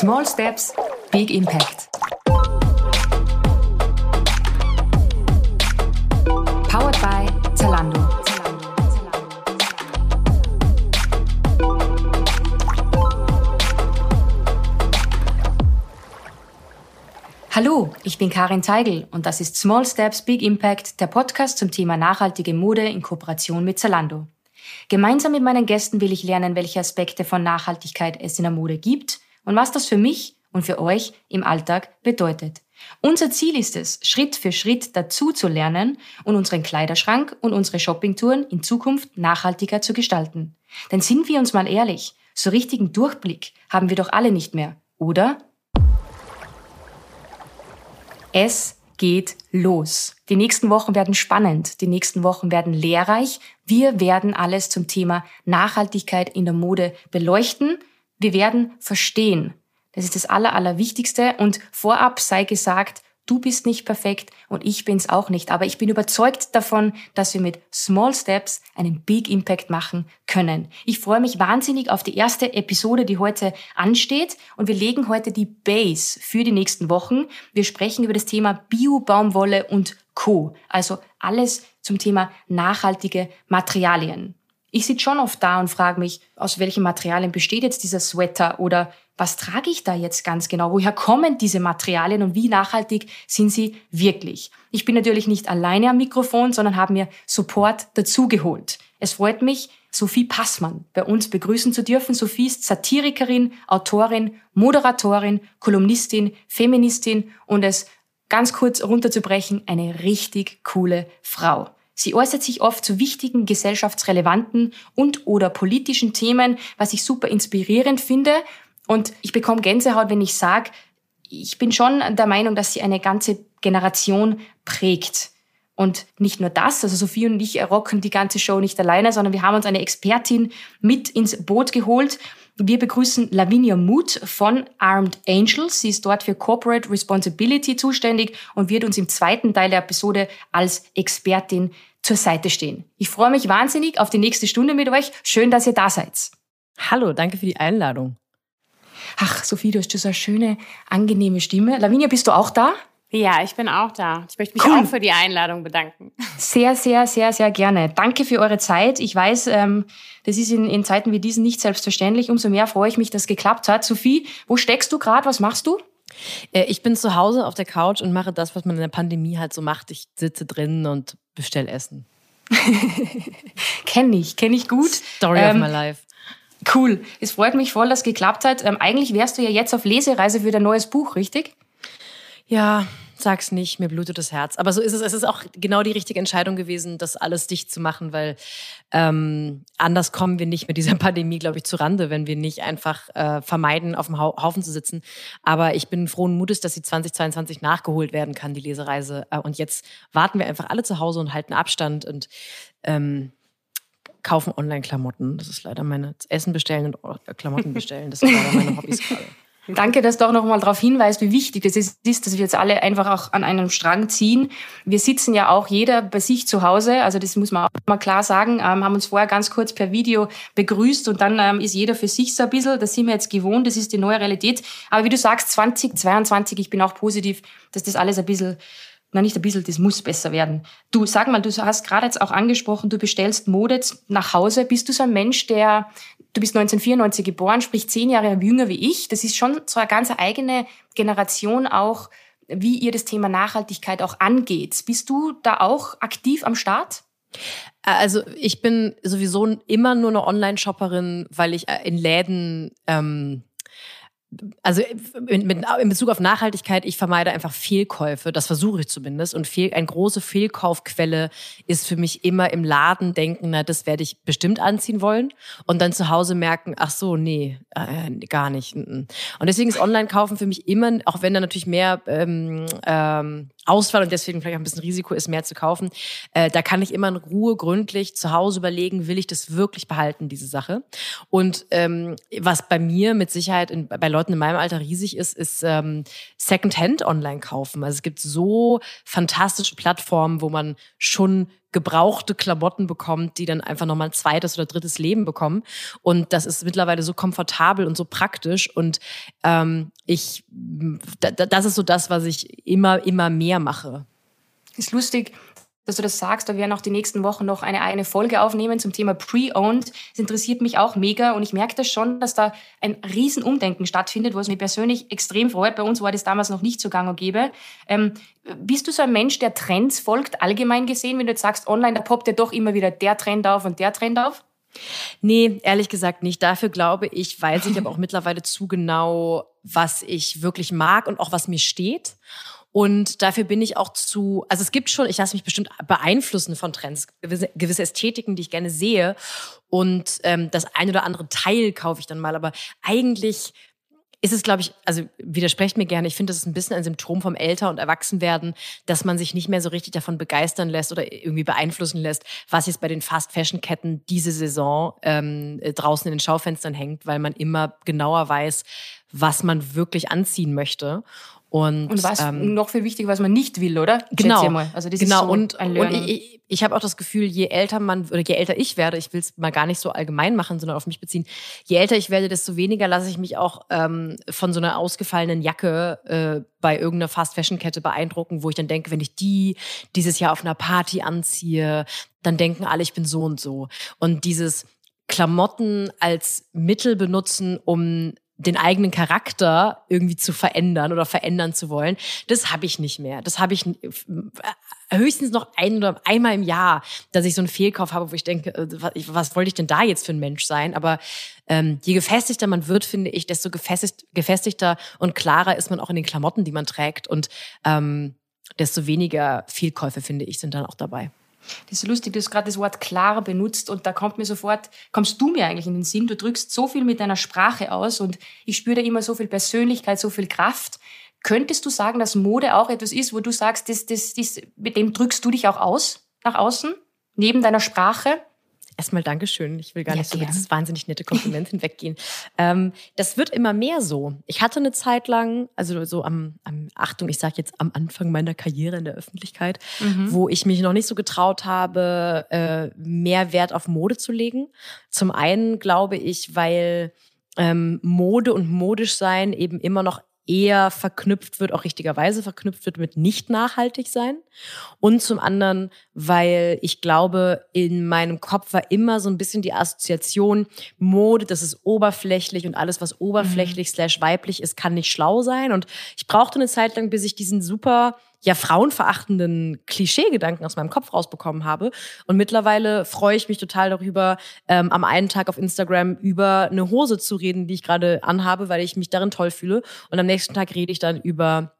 Small Steps, Big Impact. Powered by Zalando. Hallo, ich bin Karin Zeigel und das ist Small Steps, Big Impact, der Podcast zum Thema nachhaltige Mode in Kooperation mit Zalando. Gemeinsam mit meinen Gästen will ich lernen, welche Aspekte von Nachhaltigkeit es in der Mode gibt und was das für mich und für euch im Alltag bedeutet. Unser Ziel ist es, Schritt für Schritt dazu zu lernen und unseren Kleiderschrank und unsere Shoppingtouren in Zukunft nachhaltiger zu gestalten. Denn sind wir uns mal ehrlich, so richtigen Durchblick haben wir doch alle nicht mehr, oder? Es geht los. Die nächsten Wochen werden spannend, die nächsten Wochen werden lehrreich. Wir werden alles zum Thema Nachhaltigkeit in der Mode beleuchten. Wir werden verstehen. Das ist das Aller, Allerwichtigste. Und vorab sei gesagt, Du bist nicht perfekt und ich bin's auch nicht. Aber ich bin überzeugt davon, dass wir mit Small Steps einen Big Impact machen können. Ich freue mich wahnsinnig auf die erste Episode, die heute ansteht. Und wir legen heute die Base für die nächsten Wochen. Wir sprechen über das Thema Bio-Baumwolle und Co. Also alles zum Thema nachhaltige Materialien. Ich sitze schon oft da und frage mich, aus welchen Materialien besteht jetzt dieser Sweater oder was trage ich da jetzt ganz genau? Woher kommen diese Materialien und wie nachhaltig sind sie wirklich? Ich bin natürlich nicht alleine am Mikrofon, sondern habe mir Support dazugeholt. Es freut mich, Sophie Passmann bei uns begrüßen zu dürfen. Sophie ist Satirikerin, Autorin, Moderatorin, Kolumnistin, Feministin und es ganz kurz runterzubrechen, eine richtig coole Frau. Sie äußert sich oft zu wichtigen gesellschaftsrelevanten und oder politischen Themen, was ich super inspirierend finde. Und ich bekomme Gänsehaut, wenn ich sage, ich bin schon der Meinung, dass sie eine ganze Generation prägt. Und nicht nur das, also Sophie und ich rocken die ganze Show nicht alleine, sondern wir haben uns eine Expertin mit ins Boot geholt. Wir begrüßen Lavinia Muth von Armed Angels. Sie ist dort für Corporate Responsibility zuständig und wird uns im zweiten Teil der Episode als Expertin zur Seite stehen. Ich freue mich wahnsinnig auf die nächste Stunde mit euch. Schön, dass ihr da seid. Hallo, danke für die Einladung. Ach, Sophie, du hast so eine schöne, angenehme Stimme. Lavinia, bist du auch da? Ja, ich bin auch da. Ich möchte mich cool. auch für die Einladung bedanken. Sehr, sehr, sehr, sehr gerne. Danke für eure Zeit. Ich weiß, ähm, das ist in, in Zeiten wie diesen nicht selbstverständlich. Umso mehr freue ich mich, dass es geklappt hat. Sophie, wo steckst du gerade? Was machst du? Äh, ich bin zu Hause auf der Couch und mache das, was man in der Pandemie halt so macht. Ich sitze drin und bestell Essen. kenne ich, kenne ich gut. Story ähm, of my life. Cool. Es freut mich voll, dass es geklappt hat. Ähm, eigentlich wärst du ja jetzt auf Lesereise für dein neues Buch, richtig? Ja, sag's nicht, mir blutet das Herz. Aber so ist es. Es ist auch genau die richtige Entscheidung gewesen, das alles dicht zu machen, weil ähm, anders kommen wir nicht mit dieser Pandemie, glaube ich, zu Rande, wenn wir nicht einfach äh, vermeiden, auf dem Haufen zu sitzen. Aber ich bin frohen Mutes, dass sie 2022 nachgeholt werden kann, die Lesereise. Äh, und jetzt warten wir einfach alle zu Hause und halten Abstand und ähm, kaufen Online-Klamotten. Das ist leider meine Essen bestellen und äh, Klamotten bestellen. Das sind leider meine Hobbys gerade. Danke, dass du auch nochmal darauf hinweist, wie wichtig es ist, dass wir jetzt alle einfach auch an einem Strang ziehen. Wir sitzen ja auch jeder bei sich zu Hause, also das muss man auch mal klar sagen, ähm, haben uns vorher ganz kurz per Video begrüßt und dann ähm, ist jeder für sich so ein bisschen, das sind wir jetzt gewohnt, das ist die neue Realität. Aber wie du sagst, 2022, ich bin auch positiv, dass das alles ein bisschen na nicht ein bisschen, das muss besser werden. Du, sag mal, du hast gerade jetzt auch angesprochen, du bestellst Mode nach Hause. Bist du so ein Mensch, der, du bist 1994 geboren, sprich zehn Jahre jünger wie ich. Das ist schon so eine ganz eigene Generation auch, wie ihr das Thema Nachhaltigkeit auch angeht. Bist du da auch aktiv am Start? Also ich bin sowieso immer nur eine Online-Shopperin, weil ich in Läden ähm, also in, mit, in Bezug auf Nachhaltigkeit, ich vermeide einfach Fehlkäufe. Das versuche ich zumindest. Und fehl, eine große Fehlkaufquelle ist für mich immer im Laden denken, na, das werde ich bestimmt anziehen wollen. Und dann zu Hause merken, ach so, nee, äh, gar nicht. Und deswegen ist Online-Kaufen für mich immer, auch wenn da natürlich mehr ähm, ähm, Auswahl und deswegen vielleicht auch ein bisschen Risiko ist, mehr zu kaufen, äh, da kann ich immer in Ruhe gründlich zu Hause überlegen, will ich das wirklich behalten, diese Sache. Und ähm, was bei mir mit Sicherheit in, bei Leuten Leuten in meinem Alter riesig ist, ist ähm, Secondhand online kaufen. Also es gibt so fantastische Plattformen, wo man schon gebrauchte Klamotten bekommt, die dann einfach nochmal ein zweites oder drittes Leben bekommen. Und das ist mittlerweile so komfortabel und so praktisch. Und ähm, ich, das ist so das, was ich immer, immer mehr mache. Ist lustig, dass du das sagst. Da werden auch die nächsten Wochen noch eine eigene Folge aufnehmen zum Thema Pre-Owned. Das interessiert mich auch mega und ich merke das schon, dass da ein Riesenumdenken stattfindet, was mich persönlich extrem freut. Bei uns war das damals noch nicht so gang und gäbe. Ähm, bist du so ein Mensch, der Trends folgt, allgemein gesehen, wenn du jetzt sagst, online, da poppt ja doch immer wieder der Trend auf und der Trend auf? Nee, ehrlich gesagt nicht. Dafür glaube ich, weiß ich aber auch mittlerweile zu genau, was ich wirklich mag und auch was mir steht. Und dafür bin ich auch zu, also es gibt schon, ich lasse mich bestimmt beeinflussen von Trends, gewisse, gewisse Ästhetiken, die ich gerne sehe. Und ähm, das ein oder andere Teil kaufe ich dann mal. Aber eigentlich ist es, glaube ich, also widersprecht mir gerne, ich finde, das ist ein bisschen ein Symptom vom Älter- und Erwachsenwerden, dass man sich nicht mehr so richtig davon begeistern lässt oder irgendwie beeinflussen lässt, was jetzt bei den Fast-Fashion-Ketten diese Saison ähm, draußen in den Schaufenstern hängt, weil man immer genauer weiß, was man wirklich anziehen möchte. Und, und was ähm, noch viel wichtiger, was man nicht will, oder? Genau. Also das genau. ist so und, ein Learning. Und ich, ich habe auch das Gefühl, je älter man oder je älter ich werde, ich will es mal gar nicht so allgemein machen, sondern auf mich beziehen, je älter ich werde, desto weniger lasse ich mich auch ähm, von so einer ausgefallenen Jacke äh, bei irgendeiner Fast-Fashion-Kette beeindrucken, wo ich dann denke, wenn ich die dieses Jahr auf einer Party anziehe, dann denken alle, ich bin so und so. Und dieses Klamotten als Mittel benutzen, um den eigenen Charakter irgendwie zu verändern oder verändern zu wollen, das habe ich nicht mehr. Das habe ich äh, höchstens noch ein oder einmal im Jahr, dass ich so einen Fehlkauf habe, wo ich denke, äh, was, was wollte ich denn da jetzt für ein Mensch sein? Aber ähm, je gefestigter man wird, finde ich, desto gefestigt, gefestigter und klarer ist man auch in den Klamotten, die man trägt und ähm, desto weniger Fehlkäufe, finde ich, sind dann auch dabei. Das ist lustig, du hast gerade das Wort klar benutzt und da kommt mir sofort, kommst du mir eigentlich in den Sinn, du drückst so viel mit deiner Sprache aus und ich spüre da immer so viel Persönlichkeit, so viel Kraft. Könntest du sagen, dass Mode auch etwas ist, wo du sagst, das, das, das, mit dem drückst du dich auch aus, nach außen, neben deiner Sprache? Erstmal Dankeschön. Ich will gar ja, nicht so über dieses wahnsinnig nette Kompliment hinweggehen. Ähm, das wird immer mehr so. Ich hatte eine Zeit lang, also so am, am Achtung, ich sage jetzt am Anfang meiner Karriere in der Öffentlichkeit, mhm. wo ich mich noch nicht so getraut habe, äh, mehr Wert auf Mode zu legen. Zum einen glaube ich, weil ähm, Mode und modisch sein eben immer noch eher verknüpft wird, auch richtigerweise verknüpft wird mit nicht nachhaltig sein. Und zum anderen, weil ich glaube, in meinem Kopf war immer so ein bisschen die Assoziation, Mode, das ist oberflächlich und alles, was oberflächlich mhm. slash weiblich ist, kann nicht schlau sein. Und ich brauchte eine Zeit lang, bis ich diesen super ja frauenverachtenden Klischeegedanken aus meinem Kopf rausbekommen habe. Und mittlerweile freue ich mich total darüber, ähm, am einen Tag auf Instagram über eine Hose zu reden, die ich gerade anhabe, weil ich mich darin toll fühle. Und am nächsten Tag rede ich dann über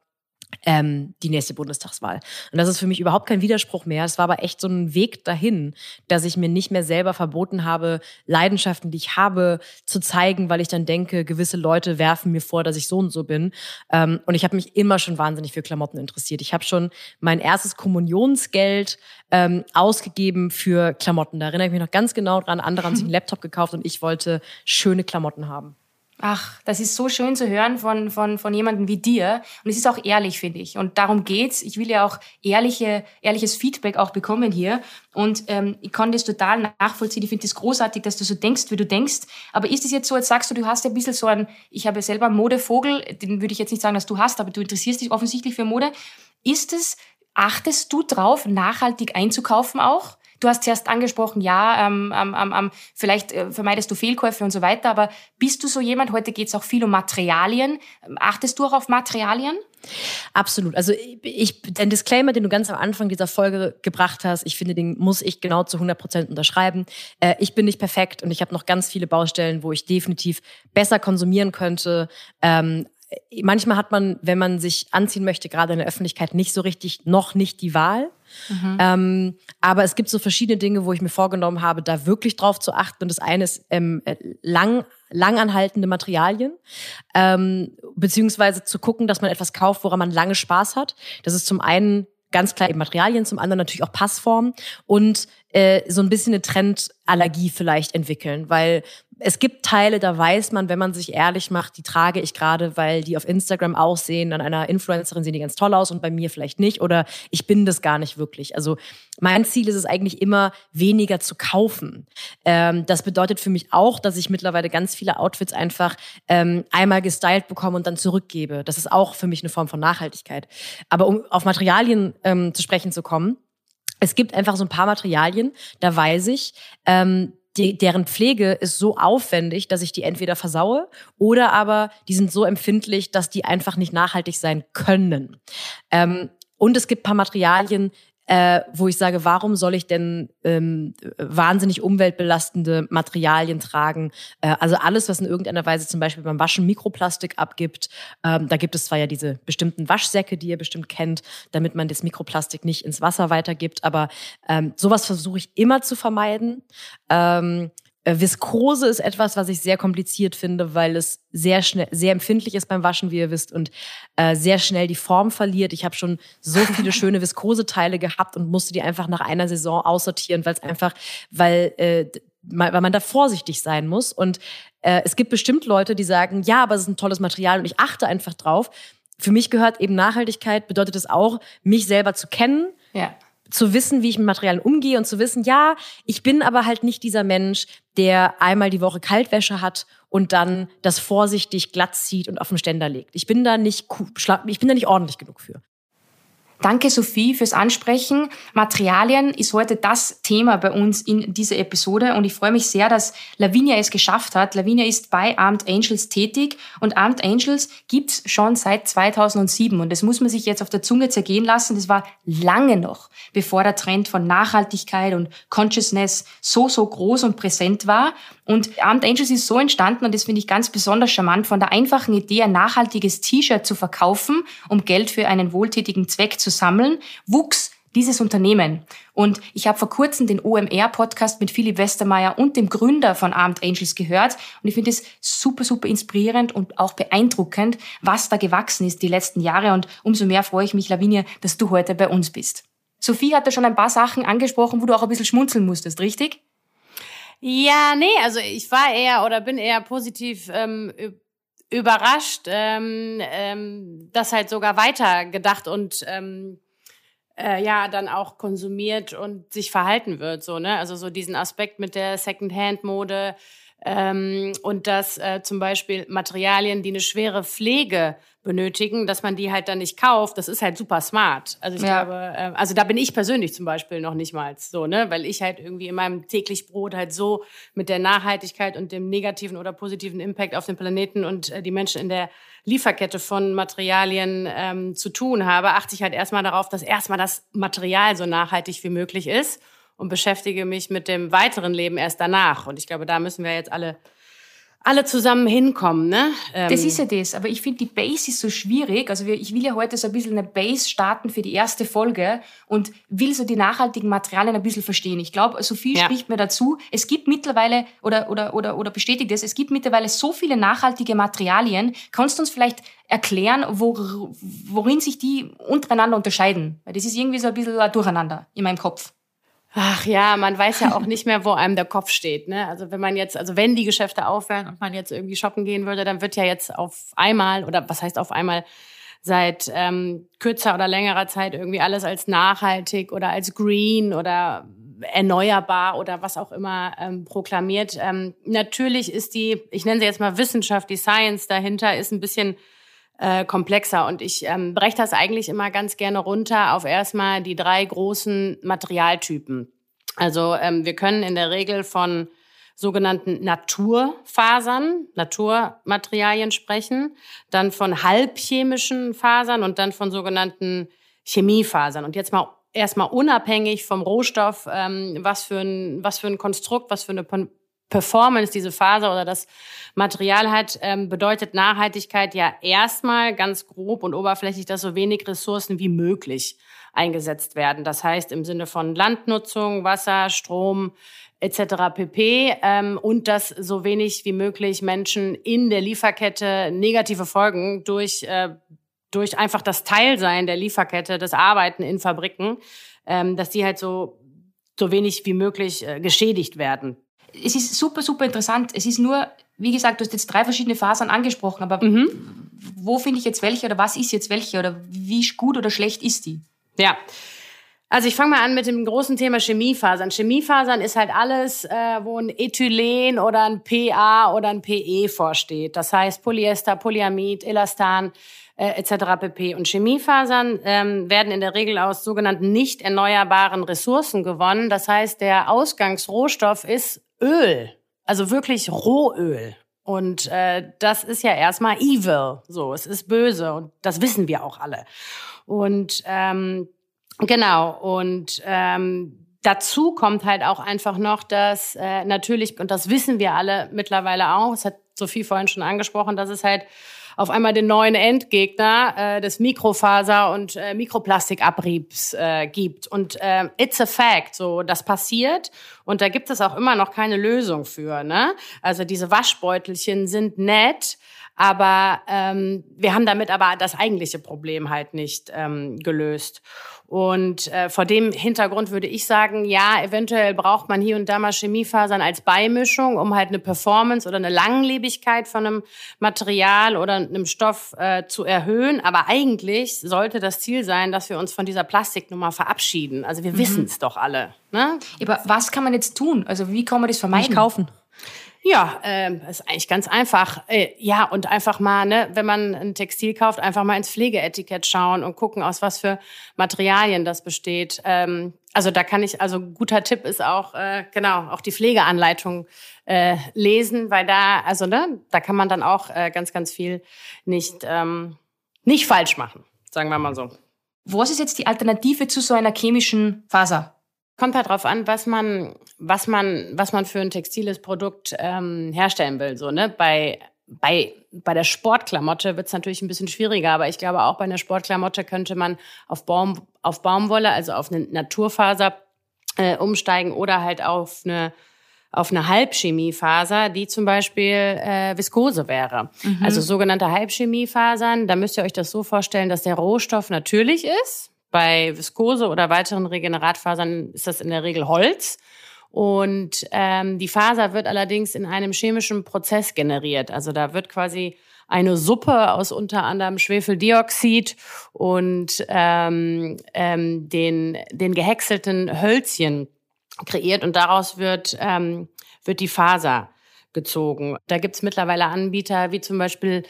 ähm, die nächste Bundestagswahl. Und das ist für mich überhaupt kein Widerspruch mehr. Es war aber echt so ein Weg dahin, dass ich mir nicht mehr selber verboten habe, Leidenschaften, die ich habe, zu zeigen, weil ich dann denke, gewisse Leute werfen mir vor, dass ich so und so bin. Ähm, und ich habe mich immer schon wahnsinnig für Klamotten interessiert. Ich habe schon mein erstes Kommunionsgeld ähm, ausgegeben für Klamotten. Da erinnere ich mich noch ganz genau dran. Andere haben sich einen Laptop gekauft und ich wollte schöne Klamotten haben. Ach, das ist so schön zu hören von, von, von jemandem wie dir. Und es ist auch ehrlich, finde ich. Und darum geht's. Ich will ja auch ehrliche, ehrliches Feedback auch bekommen hier. Und ähm, ich kann das total nachvollziehen. Ich finde es das großartig, dass du so denkst, wie du denkst. Aber ist es jetzt so, als sagst du, du hast ja ein bisschen so ein, ich habe ja selber einen Modevogel, den würde ich jetzt nicht sagen, dass du hast, aber du interessierst dich offensichtlich für Mode. Ist es, achtest du drauf, nachhaltig einzukaufen auch? Du hast zuerst angesprochen, ja, ähm, ähm, ähm, vielleicht äh, vermeidest du Fehlkäufe und so weiter, aber bist du so jemand, heute geht es auch viel um Materialien, achtest du auch auf Materialien? Absolut. Also ich, den Disclaimer, den du ganz am Anfang dieser Folge gebracht hast, ich finde, den muss ich genau zu 100 Prozent unterschreiben. Äh, ich bin nicht perfekt und ich habe noch ganz viele Baustellen, wo ich definitiv besser konsumieren könnte. Ähm, manchmal hat man, wenn man sich anziehen möchte, gerade in der Öffentlichkeit, nicht so richtig, noch nicht die Wahl. Mhm. Ähm, aber es gibt so verschiedene Dinge, wo ich mir vorgenommen habe, da wirklich drauf zu achten. Und das eine ist ähm, äh, lang, langanhaltende Materialien, ähm, beziehungsweise zu gucken, dass man etwas kauft, woran man lange Spaß hat. Das ist zum einen ganz klar eben Materialien, zum anderen natürlich auch Passform und äh, so ein bisschen eine Trendallergie vielleicht entwickeln, weil es gibt Teile, da weiß man, wenn man sich ehrlich macht, die trage ich gerade, weil die auf Instagram aussehen, an einer Influencerin sehen die ganz toll aus und bei mir vielleicht nicht oder ich bin das gar nicht wirklich. Also mein Ziel ist es eigentlich immer, weniger zu kaufen. Ähm, das bedeutet für mich auch, dass ich mittlerweile ganz viele Outfits einfach ähm, einmal gestylt bekomme und dann zurückgebe. Das ist auch für mich eine Form von Nachhaltigkeit. Aber um auf Materialien ähm, zu sprechen zu kommen, es gibt einfach so ein paar Materialien, da weiß ich, ähm, die, deren Pflege ist so aufwendig, dass ich die entweder versaue oder aber die sind so empfindlich, dass die einfach nicht nachhaltig sein können. Ähm, und es gibt paar Materialien, äh, wo ich sage, warum soll ich denn ähm, wahnsinnig umweltbelastende Materialien tragen? Äh, also alles, was in irgendeiner Weise zum Beispiel beim Waschen Mikroplastik abgibt. Ähm, da gibt es zwar ja diese bestimmten Waschsäcke, die ihr bestimmt kennt, damit man das Mikroplastik nicht ins Wasser weitergibt, aber ähm, sowas versuche ich immer zu vermeiden. Ähm, äh, Viskose ist etwas, was ich sehr kompliziert finde, weil es sehr schnell, sehr empfindlich ist beim Waschen, wie ihr wisst, und äh, sehr schnell die Form verliert. Ich habe schon so viele schöne Viskoseteile gehabt und musste die einfach nach einer Saison aussortieren, weil es einfach, weil äh, weil man da vorsichtig sein muss. Und äh, es gibt bestimmt Leute, die sagen, ja, aber es ist ein tolles Material und ich achte einfach drauf. Für mich gehört eben Nachhaltigkeit, bedeutet es auch, mich selber zu kennen. Ja zu wissen, wie ich mit Materialien umgehe und zu wissen, ja, ich bin aber halt nicht dieser Mensch, der einmal die Woche Kaltwäsche hat und dann das vorsichtig glatt zieht und auf den Ständer legt. Ich bin da nicht, ich bin da nicht ordentlich genug für. Danke, Sophie, fürs Ansprechen. Materialien ist heute das Thema bei uns in dieser Episode und ich freue mich sehr, dass Lavinia es geschafft hat. Lavinia ist bei Armed Angels tätig und Armed Angels gibt's schon seit 2007 und das muss man sich jetzt auf der Zunge zergehen lassen. Das war lange noch, bevor der Trend von Nachhaltigkeit und Consciousness so, so groß und präsent war. Und Armed Angels ist so entstanden und das finde ich ganz besonders charmant, von der einfachen Idee, ein nachhaltiges T-Shirt zu verkaufen, um Geld für einen wohltätigen Zweck zu sammeln, wuchs dieses Unternehmen. Und ich habe vor kurzem den OMR-Podcast mit Philipp Westermeier und dem Gründer von Armed Angels gehört. Und ich finde es super, super inspirierend und auch beeindruckend, was da gewachsen ist die letzten Jahre. Und umso mehr freue ich mich, Lavinia, dass du heute bei uns bist. Sophie hat da schon ein paar Sachen angesprochen, wo du auch ein bisschen schmunzeln musstest, richtig? Ja, nee, also ich war eher oder bin eher positiv ähm, überrascht, ähm, ähm, dass halt sogar weiter gedacht und ähm, äh, ja dann auch konsumiert und sich verhalten wird so ne? Also so diesen Aspekt mit der Secondhand-Mode ähm, und dass äh, zum Beispiel Materialien, die eine schwere Pflege benötigen, dass man die halt dann nicht kauft, das ist halt super smart. Also ich ja. glaube, äh, also da bin ich persönlich zum Beispiel noch nicht mal so, ne, weil ich halt irgendwie in meinem täglich Brot halt so mit der Nachhaltigkeit und dem negativen oder positiven Impact auf den Planeten und äh, die Menschen in der Lieferkette von Materialien ähm, zu tun habe, achte ich halt erstmal darauf, dass erstmal das Material so nachhaltig wie möglich ist und beschäftige mich mit dem weiteren Leben erst danach. Und ich glaube, da müssen wir jetzt alle alle zusammen hinkommen, ne? Ähm das ist ja das, aber ich finde die Base ist so schwierig. Also ich will ja heute so ein bisschen eine Base starten für die erste Folge und will so die nachhaltigen Materialien ein bisschen verstehen. Ich glaube, Sophie ja. spricht mir dazu. Es gibt mittlerweile oder oder oder oder bestätigt es, es gibt mittlerweile so viele nachhaltige Materialien. Kannst du uns vielleicht erklären, wo, worin sich die untereinander unterscheiden? Weil das ist irgendwie so ein bisschen ein Durcheinander in meinem Kopf. Ach ja, man weiß ja auch nicht mehr, wo einem der Kopf steht. Ne? Also wenn man jetzt, also wenn die Geschäfte aufhören und man jetzt irgendwie shoppen gehen würde, dann wird ja jetzt auf einmal oder was heißt auf einmal seit ähm, kürzer oder längerer Zeit irgendwie alles als nachhaltig oder als green oder erneuerbar oder was auch immer ähm, proklamiert. Ähm, natürlich ist die, ich nenne sie jetzt mal Wissenschaft, die Science dahinter ist ein bisschen äh, komplexer. Und ich ähm, breche das eigentlich immer ganz gerne runter auf erstmal die drei großen Materialtypen. Also ähm, wir können in der Regel von sogenannten Naturfasern, Naturmaterialien sprechen, dann von halbchemischen Fasern und dann von sogenannten Chemiefasern. Und jetzt mal erstmal unabhängig vom Rohstoff, ähm, was für ein was für ein Konstrukt, was für eine Performance diese Faser oder das Material hat, ähm, bedeutet Nachhaltigkeit ja erstmal ganz grob und oberflächlich, dass so wenig Ressourcen wie möglich eingesetzt werden. Das heißt im Sinne von Landnutzung, Wasser, Strom etc. pp. Ähm, und dass so wenig wie möglich Menschen in der Lieferkette negative Folgen durch äh, durch einfach das Teilsein der Lieferkette, das Arbeiten in Fabriken, ähm, dass die halt so so wenig wie möglich äh, geschädigt werden. Es ist super, super interessant. Es ist nur, wie gesagt, du hast jetzt drei verschiedene Fasern angesprochen, aber mhm. wo finde ich jetzt welche oder was ist jetzt welche oder wie gut oder schlecht ist die? Ja. Also ich fange mal an mit dem großen Thema Chemiefasern. Chemiefasern ist halt alles, äh, wo ein Ethylen oder ein PA oder ein PE vorsteht. Das heißt Polyester, Polyamid, Elastan äh, etc. pp. Und Chemiefasern ähm, werden in der Regel aus sogenannten nicht erneuerbaren Ressourcen gewonnen. Das heißt, der Ausgangsrohstoff ist Öl, also wirklich Rohöl. Und äh, das ist ja erstmal evil, so, es ist böse und das wissen wir auch alle. Und ähm, Genau. Und ähm, dazu kommt halt auch einfach noch, dass äh, natürlich, und das wissen wir alle mittlerweile auch, es hat Sophie vorhin schon angesprochen, dass es halt auf einmal den neuen Endgegner äh, des Mikrofaser- und äh, Mikroplastikabriebs äh, gibt. Und äh, it's a fact, so das passiert. Und da gibt es auch immer noch keine Lösung für. Ne? Also diese Waschbeutelchen sind nett, aber ähm, wir haben damit aber das eigentliche Problem halt nicht ähm, gelöst. Und äh, vor dem Hintergrund würde ich sagen, ja, eventuell braucht man hier und da mal Chemiefasern als Beimischung, um halt eine Performance oder eine Langlebigkeit von einem Material oder einem Stoff äh, zu erhöhen. Aber eigentlich sollte das Ziel sein, dass wir uns von dieser Plastiknummer verabschieden. Also wir mhm. wissen es doch alle. Ne? Aber was kann man jetzt tun? Also wie kann man das vermeiden? Nicht kaufen. Ja, ähm, ist eigentlich ganz einfach. Äh, ja, und einfach mal, ne, wenn man ein Textil kauft, einfach mal ins Pflegeetikett schauen und gucken, aus was für Materialien das besteht. Ähm, also da kann ich, also guter Tipp ist auch, äh, genau, auch die Pflegeanleitung äh, lesen, weil da, also ne, da kann man dann auch äh, ganz, ganz viel nicht, ähm, nicht falsch machen, sagen wir mal so. Was ist jetzt die Alternative zu so einer chemischen Faser? Kommt halt drauf an, was man, was man, was man für ein textiles Produkt ähm, herstellen will. So, ne? Bei, bei, bei der Sportklamotte wird es natürlich ein bisschen schwieriger, aber ich glaube auch bei einer Sportklamotte könnte man auf, Baum, auf Baumwolle, also auf eine Naturfaser äh, umsteigen oder halt auf eine auf eine Halbchemiefaser, die zum Beispiel äh, Viskose wäre. Mhm. Also sogenannte Halbchemiefasern, da müsst ihr euch das so vorstellen, dass der Rohstoff natürlich ist, bei Viskose oder weiteren Regeneratfasern ist das in der Regel Holz. Und ähm, die Faser wird allerdings in einem chemischen Prozess generiert. Also da wird quasi eine Suppe aus unter anderem Schwefeldioxid und ähm, ähm, den, den gehäckselten Hölzchen kreiert und daraus wird, ähm, wird die Faser gezogen. Da gibt's mittlerweile Anbieter wie zum Beispiel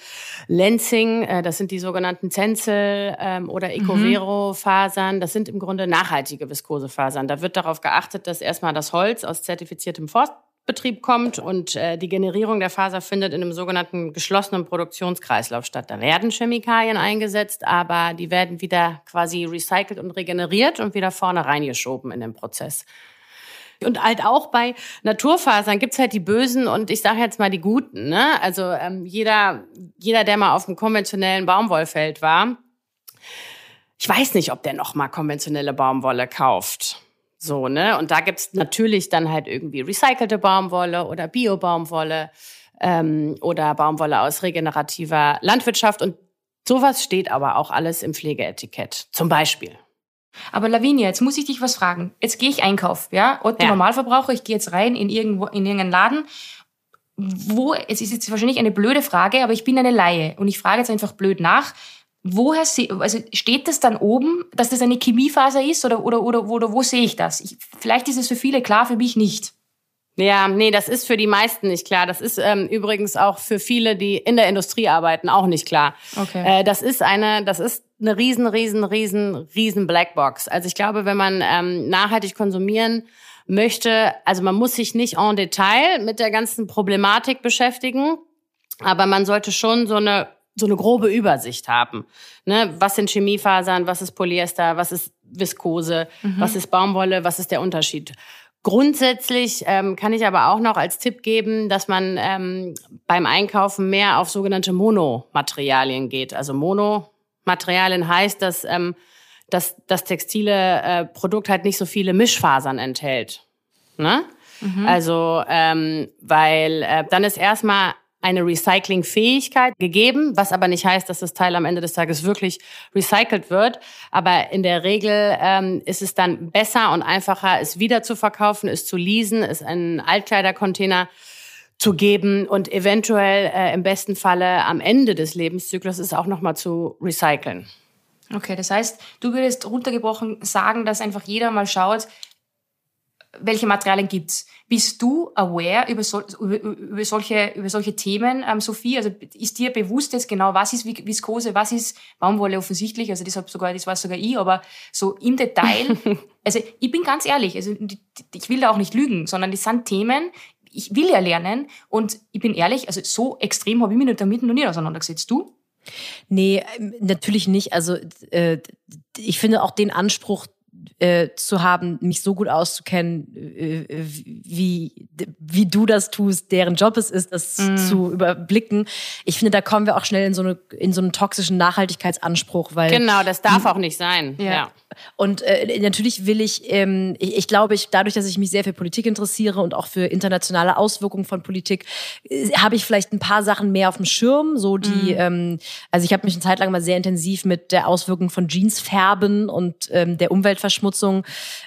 Lenzing, äh, das sind die sogenannten Zenzel ähm, oder mhm. Ecovero-Fasern. Das sind im Grunde nachhaltige Viskosefasern. Da wird darauf geachtet, dass erstmal das Holz aus zertifiziertem Forstbetrieb kommt und äh, die Generierung der Faser findet in einem sogenannten geschlossenen Produktionskreislauf statt. Da werden Chemikalien eingesetzt, aber die werden wieder quasi recycelt und regeneriert und wieder vorne reingeschoben in den Prozess. Und halt auch bei Naturfasern gibt's halt die Bösen und ich sage jetzt mal die Guten. Ne? Also ähm, jeder, jeder, der mal auf einem konventionellen Baumwollfeld war, ich weiß nicht, ob der noch mal konventionelle Baumwolle kauft. So, ne? Und da gibt's natürlich dann halt irgendwie recycelte Baumwolle oder Bio-Baumwolle ähm, oder Baumwolle aus regenerativer Landwirtschaft. Und sowas steht aber auch alles im Pflegeetikett. Zum Beispiel. Aber Lavinia, jetzt muss ich dich was fragen. Jetzt gehe ich einkaufen, ja? Otto ja. Normalverbraucher, ich gehe jetzt rein in irgendwo in irgendeinen Laden. Wo, es ist jetzt wahrscheinlich eine blöde Frage, aber ich bin eine Laie und ich frage jetzt einfach blöd nach. Woher also steht das dann oben, dass das eine Chemiefaser ist oder, oder, oder, oder wo sehe ich das? Ich, vielleicht ist es für viele klar, für mich nicht. Ja, nee, das ist für die meisten nicht klar. Das ist ähm, übrigens auch für viele, die in der Industrie arbeiten, auch nicht klar. Okay. Äh, das ist eine, das ist eine riesen, riesen, riesen, riesen Blackbox. Also ich glaube, wenn man ähm, nachhaltig konsumieren möchte, also man muss sich nicht en Detail mit der ganzen Problematik beschäftigen, aber man sollte schon so eine so eine grobe Übersicht haben. Ne? Was sind Chemiefasern, was ist Polyester, was ist Viskose, mhm. was ist Baumwolle, was ist der Unterschied? Grundsätzlich ähm, kann ich aber auch noch als Tipp geben, dass man ähm, beim Einkaufen mehr auf sogenannte Monomaterialien geht. Also Monomaterialien heißt, dass ähm, dass das textile äh, Produkt halt nicht so viele Mischfasern enthält. Ne? Mhm. Also, ähm, weil äh, dann ist erstmal eine Recyclingfähigkeit gegeben, was aber nicht heißt, dass das Teil am Ende des Tages wirklich recycelt wird. Aber in der Regel ähm, ist es dann besser und einfacher, es wieder zu verkaufen, es zu leasen, es einen Altkleidercontainer zu geben und eventuell äh, im besten Falle am Ende des Lebenszyklus es auch nochmal zu recyceln. Okay, das heißt, du würdest runtergebrochen sagen, dass einfach jeder mal schaut, welche Materialien gibt's? Bist du aware über, so, über, über, solche, über solche Themen, ähm, Sophie? Also ist dir bewusst jetzt genau, was ist Viskose, was ist Baumwolle offensichtlich? Also deshalb sogar, das weiß sogar ich, aber so im Detail. also ich bin ganz ehrlich, also ich will da auch nicht lügen, sondern das sind Themen, ich will ja lernen und ich bin ehrlich, also so extrem habe ich mich damit noch nie auseinandergesetzt. Du? Nee, ähm, natürlich nicht. Also äh, ich finde auch den Anspruch, äh, zu haben, mich so gut auszukennen, äh, wie, wie du das tust, deren Job es ist, das mm. zu überblicken. Ich finde, da kommen wir auch schnell in so, eine, in so einen toxischen Nachhaltigkeitsanspruch, weil. Genau, das darf auch nicht sein. Ja. ja. Und äh, natürlich will ich, ähm, ich, ich glaube, ich, dadurch, dass ich mich sehr für Politik interessiere und auch für internationale Auswirkungen von Politik, äh, habe ich vielleicht ein paar Sachen mehr auf dem Schirm. So die, mm. ähm, also ich habe mich eine Zeit lang mal sehr intensiv mit der Auswirkung von Jeansfärben und ähm, der Umweltverschmutzung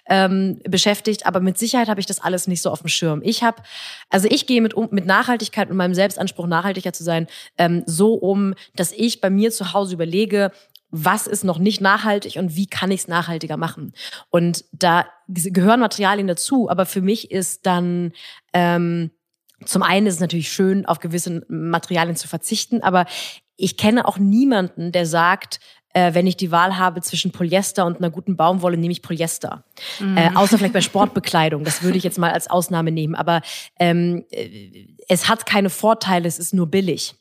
ähm, beschäftigt, aber mit Sicherheit habe ich das alles nicht so auf dem Schirm. Ich habe, also ich gehe mit, mit Nachhaltigkeit und meinem Selbstanspruch, nachhaltiger zu sein, ähm, so um, dass ich bei mir zu Hause überlege, was ist noch nicht nachhaltig und wie kann ich es nachhaltiger machen. Und da gehören Materialien dazu, aber für mich ist dann ähm, zum einen ist es natürlich schön, auf gewisse Materialien zu verzichten, aber ich kenne auch niemanden, der sagt, äh, wenn ich die Wahl habe zwischen Polyester und einer guten Baumwolle, nehme ich Polyester. Mhm. Äh, außer vielleicht bei Sportbekleidung. Das würde ich jetzt mal als Ausnahme nehmen. Aber ähm, äh, es hat keine Vorteile, es ist nur billig.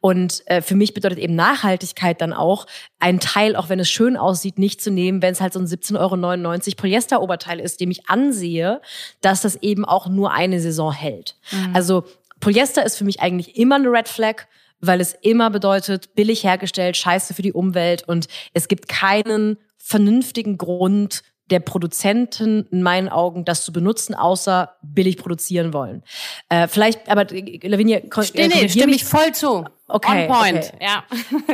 Und äh, für mich bedeutet eben Nachhaltigkeit dann auch, einen Teil, auch wenn es schön aussieht, nicht zu nehmen, wenn es halt so ein 17,99 Euro Polyester-Oberteil ist, dem ich ansehe, dass das eben auch nur eine Saison hält. Mhm. Also Polyester ist für mich eigentlich immer eine Red Flag weil es immer bedeutet, billig hergestellt, scheiße für die Umwelt und es gibt keinen vernünftigen Grund, der Produzenten in meinen Augen das zu benutzen, außer billig produzieren wollen. Äh, vielleicht, aber Lavinia, äh, nee, stimme ich voll zu. Okay, On point, okay. ja.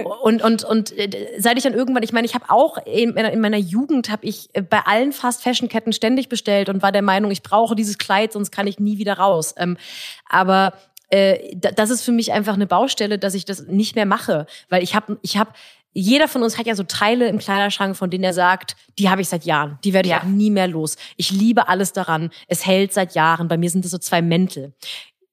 und und und äh, seit ich dann irgendwann, ich meine, ich habe auch in, in meiner Jugend habe ich äh, bei allen Fast Fashion Ketten ständig bestellt und war der Meinung, ich brauche dieses Kleid, sonst kann ich nie wieder raus. Ähm, aber äh, das ist für mich einfach eine Baustelle, dass ich das nicht mehr mache, weil ich habe ich habe jeder von uns hat ja so Teile im Kleiderschrank, von denen er sagt, die habe ich seit Jahren, die werde ich ja. auch nie mehr los. Ich liebe alles daran. Es hält seit Jahren. Bei mir sind es so zwei Mäntel.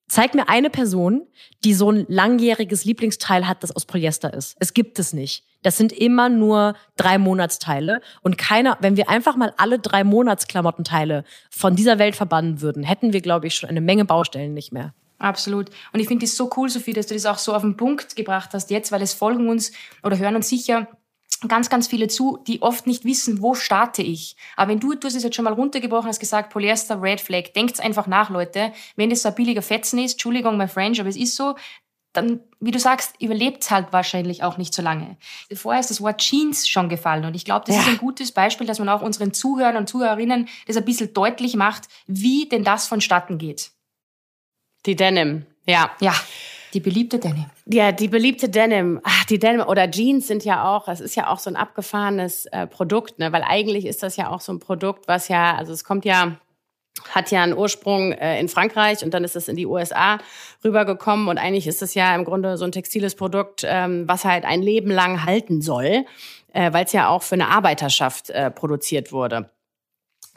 Zeig mir eine Person, die so ein langjähriges Lieblingsteil hat, das aus Polyester ist. Es gibt es nicht. Das sind immer nur drei Monatsteile und keiner, wenn wir einfach mal alle drei Monatsklamottenteile von dieser Welt verbannen würden, hätten wir, glaube ich, schon eine Menge Baustellen nicht mehr. Absolut. Und ich finde es so cool, Sophie, dass du das auch so auf den Punkt gebracht hast jetzt, weil es folgen uns oder hören uns sicher ganz, ganz viele zu, die oft nicht wissen, wo starte ich. Aber wenn du, du hast es jetzt schon mal runtergebrochen, hast gesagt, Polyester, Red Flag, denkt's einfach nach, Leute. Wenn das so ein billiger Fetzen ist, Entschuldigung, my French, aber es ist so, dann, wie du sagst, überlebt halt wahrscheinlich auch nicht so lange. Vorher ist das Wort Jeans schon gefallen und ich glaube, das ja. ist ein gutes Beispiel, dass man auch unseren Zuhörern und Zuhörerinnen das ein bisschen deutlich macht, wie denn das vonstatten geht. Die Denim, ja. Ja. Die beliebte Denim. Ja, die beliebte Denim. Ach, die Denim oder Jeans sind ja auch, es ist ja auch so ein abgefahrenes äh, Produkt, ne? Weil eigentlich ist das ja auch so ein Produkt, was ja, also es kommt ja, hat ja einen Ursprung äh, in Frankreich und dann ist es in die USA rübergekommen und eigentlich ist es ja im Grunde so ein textiles Produkt, ähm, was halt ein Leben lang halten soll, äh, weil es ja auch für eine Arbeiterschaft äh, produziert wurde.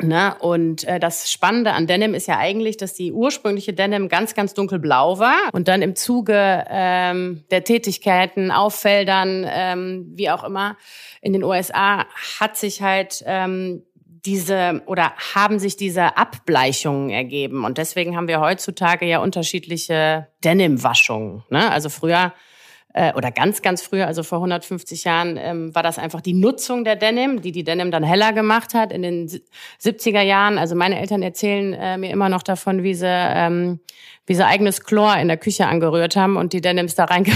Ne? Und äh, das Spannende an Denim ist ja eigentlich, dass die ursprüngliche Denim ganz, ganz dunkelblau war und dann im Zuge ähm, der Tätigkeiten auf Feldern, ähm, wie auch immer, in den USA hat sich halt ähm, diese oder haben sich diese Abbleichungen ergeben. Und deswegen haben wir heutzutage ja unterschiedliche Denim-Waschungen. Ne? Also früher äh, oder ganz, ganz früher, also vor 150 Jahren, ähm, war das einfach die Nutzung der Denim, die die Denim dann heller gemacht hat in den 70er Jahren. Also meine Eltern erzählen äh, mir immer noch davon, wie sie, ähm, wie sie eigenes Chlor in der Küche angerührt haben und die Denims da reinge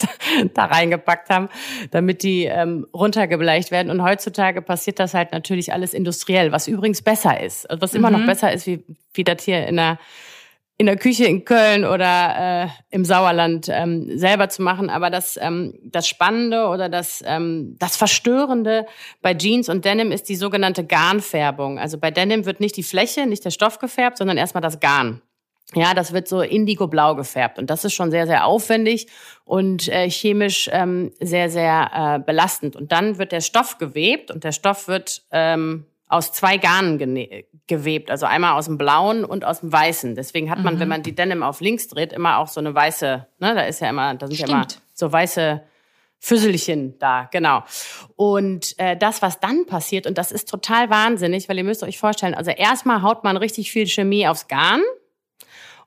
da reingepackt haben, damit die ähm, runtergebleicht werden. Und heutzutage passiert das halt natürlich alles industriell, was übrigens besser ist. Also was immer mhm. noch besser ist, wie, wie das hier in der in der Küche in Köln oder äh, im Sauerland ähm, selber zu machen. Aber das, ähm, das Spannende oder das, ähm, das Verstörende bei Jeans und Denim ist die sogenannte Garnfärbung. Also bei Denim wird nicht die Fläche, nicht der Stoff gefärbt, sondern erstmal das Garn. Ja, das wird so indigo-blau gefärbt und das ist schon sehr, sehr aufwendig und äh, chemisch ähm, sehr, sehr äh, belastend. Und dann wird der Stoff gewebt und der Stoff wird ähm, aus zwei Garnen gewebt, also einmal aus dem blauen und aus dem weißen. Deswegen hat man, mhm. wenn man die Denim auf links dreht, immer auch so eine weiße, ne, da ist ja immer, da sind Stimmt. ja immer so weiße Füsselchen da, genau. Und äh, das, was dann passiert, und das ist total wahnsinnig, weil ihr müsst euch vorstellen, also erstmal haut man richtig viel Chemie aufs Garn.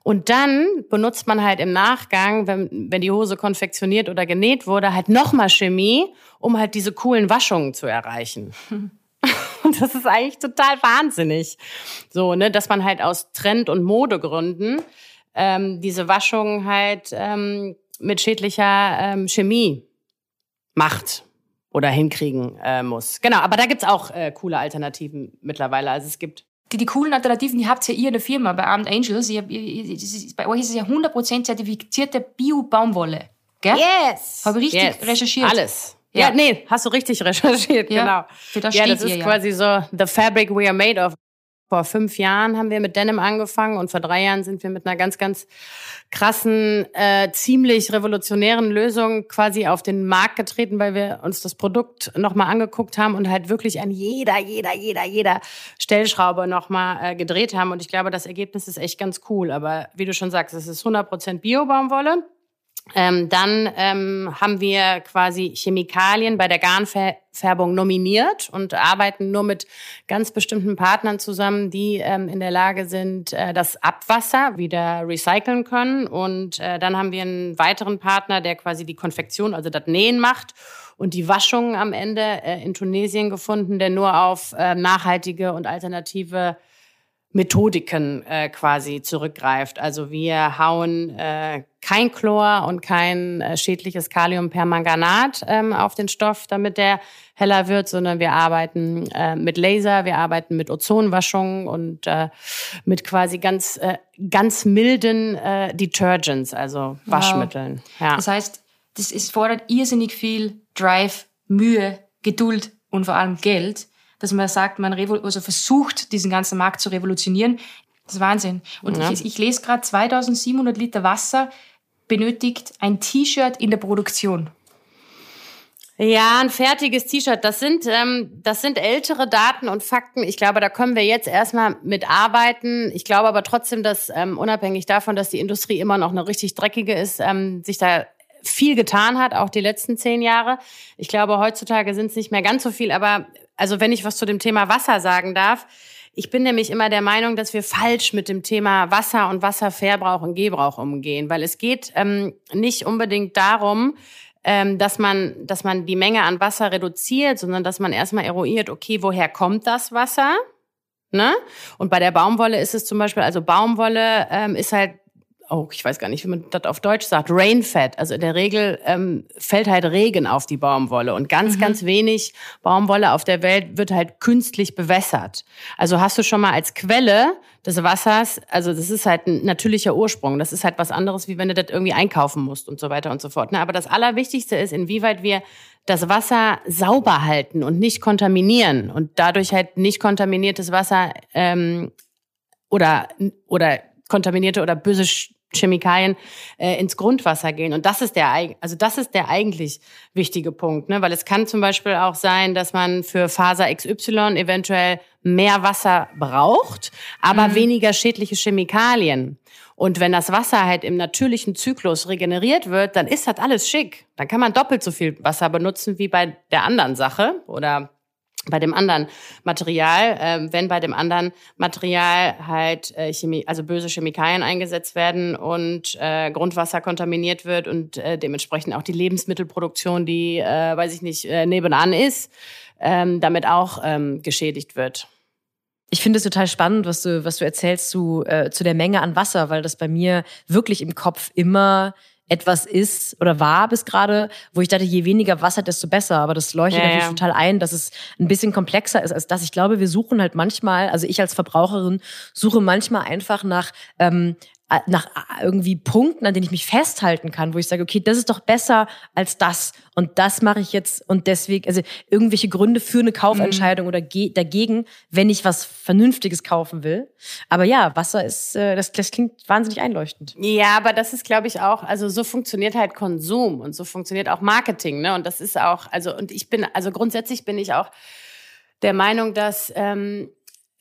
Und dann benutzt man halt im Nachgang, wenn, wenn die Hose konfektioniert oder genäht wurde, halt nochmal Chemie, um halt diese coolen Waschungen zu erreichen. Und das ist eigentlich total wahnsinnig. So, ne, dass man halt aus Trend- und Modegründen ähm, diese Waschung halt ähm, mit schädlicher ähm, Chemie macht oder hinkriegen äh, muss. Genau, aber da gibt's auch äh, coole Alternativen mittlerweile. Also es gibt die, die coolen Alternativen, die habt ihr ihr in der Firma bei Armed Angels. Ihr, ihr, bei euch ist es ja 100% zertifizierte Bio-Baumwolle. Gell? Yes! Habe ich richtig yes. recherchiert? Alles. Ja. ja, nee, hast du richtig recherchiert, ja, genau. Das ja, das ist ja. quasi so the fabric we are made of. Vor fünf Jahren haben wir mit Denim angefangen und vor drei Jahren sind wir mit einer ganz, ganz krassen, äh, ziemlich revolutionären Lösung quasi auf den Markt getreten, weil wir uns das Produkt nochmal angeguckt haben und halt wirklich an jeder, jeder, jeder, jeder Stellschraube nochmal äh, gedreht haben. Und ich glaube, das Ergebnis ist echt ganz cool. Aber wie du schon sagst, es ist 100% Bio-Baumwolle. Ähm, dann ähm, haben wir quasi Chemikalien bei der Garnfärbung nominiert und arbeiten nur mit ganz bestimmten Partnern zusammen, die ähm, in der Lage sind, äh, das Abwasser wieder recyceln können. Und äh, dann haben wir einen weiteren Partner, der quasi die Konfektion, also das Nähen macht und die Waschung am Ende äh, in Tunesien gefunden, der nur auf äh, nachhaltige und alternative Methodiken äh, quasi zurückgreift. Also wir hauen äh, kein Chlor und kein äh, schädliches Kaliumpermanganat ähm, auf den Stoff, damit der heller wird, sondern wir arbeiten äh, mit Laser, wir arbeiten mit Ozonwaschung und äh, mit quasi ganz äh, ganz milden äh, Detergents, also Waschmitteln. Wow. Ja. Das heißt, das ist fordert irrsinnig viel Drive, Mühe, Geduld und vor allem Geld dass man sagt, man also versucht, diesen ganzen Markt zu revolutionieren. Das ist Wahnsinn. Und ja. ich, ich lese gerade, 2700 Liter Wasser benötigt ein T-Shirt in der Produktion. Ja, ein fertiges T-Shirt. Das sind, ähm, das sind ältere Daten und Fakten. Ich glaube, da können wir jetzt erstmal mit arbeiten. Ich glaube aber trotzdem, dass ähm, unabhängig davon, dass die Industrie immer noch eine richtig dreckige ist, ähm, sich da viel getan hat, auch die letzten zehn Jahre. Ich glaube, heutzutage sind es nicht mehr ganz so viel, aber also wenn ich was zu dem Thema Wasser sagen darf, ich bin nämlich immer der Meinung, dass wir falsch mit dem Thema Wasser und Wasserverbrauch und Gebrauch umgehen, weil es geht ähm, nicht unbedingt darum, ähm, dass man, dass man die Menge an Wasser reduziert, sondern dass man erstmal eruiert, okay, woher kommt das Wasser? Ne? Und bei der Baumwolle ist es zum Beispiel, also Baumwolle ähm, ist halt oh, ich weiß gar nicht, wie man das auf Deutsch sagt, Rainfed. Also in der Regel ähm, fällt halt Regen auf die Baumwolle und ganz, mhm. ganz wenig Baumwolle auf der Welt wird halt künstlich bewässert. Also hast du schon mal als Quelle des Wassers, also das ist halt ein natürlicher Ursprung. Das ist halt was anderes, wie wenn du das irgendwie einkaufen musst und so weiter und so fort. Ne? Aber das Allerwichtigste ist, inwieweit wir das Wasser sauber halten und nicht kontaminieren und dadurch halt nicht kontaminiertes Wasser ähm, oder oder kontaminierte oder böse Chemikalien äh, ins Grundwasser gehen. Und das ist der, also das ist der eigentlich wichtige Punkt, ne? weil es kann zum Beispiel auch sein, dass man für Faser XY eventuell mehr Wasser braucht, aber mhm. weniger schädliche Chemikalien. Und wenn das Wasser halt im natürlichen Zyklus regeneriert wird, dann ist das alles schick. Dann kann man doppelt so viel Wasser benutzen wie bei der anderen Sache oder bei dem anderen Material, äh, wenn bei dem anderen Material halt äh, Chemie, also böse Chemikalien eingesetzt werden und äh, Grundwasser kontaminiert wird und äh, dementsprechend auch die Lebensmittelproduktion, die, äh, weiß ich nicht, äh, nebenan ist, ähm, damit auch ähm, geschädigt wird. Ich finde es total spannend, was du, was du erzählst zu, äh, zu der Menge an Wasser, weil das bei mir wirklich im Kopf immer etwas ist oder war bis gerade, wo ich dachte, je weniger Wasser, desto besser. Aber das leuchtet ja, natürlich ja. total ein, dass es ein bisschen komplexer ist als das. Ich glaube, wir suchen halt manchmal, also ich als Verbraucherin suche manchmal einfach nach ähm, äh, nach äh, irgendwie Punkten, an denen ich mich festhalten kann, wo ich sage, okay, das ist doch besser als das und das mache ich jetzt und deswegen, also irgendwelche Gründe für eine Kaufentscheidung mhm. oder dagegen, wenn ich was Vernünftiges kaufen will. Aber ja, Wasser ist, äh, das, das klingt wahnsinnig einleuchtend. Ja, aber das ist, glaube ich, auch, also so funktioniert halt Konsum und so funktioniert auch Marketing, ne? Und das ist auch, also und ich bin, also grundsätzlich bin ich auch der Meinung, dass ähm,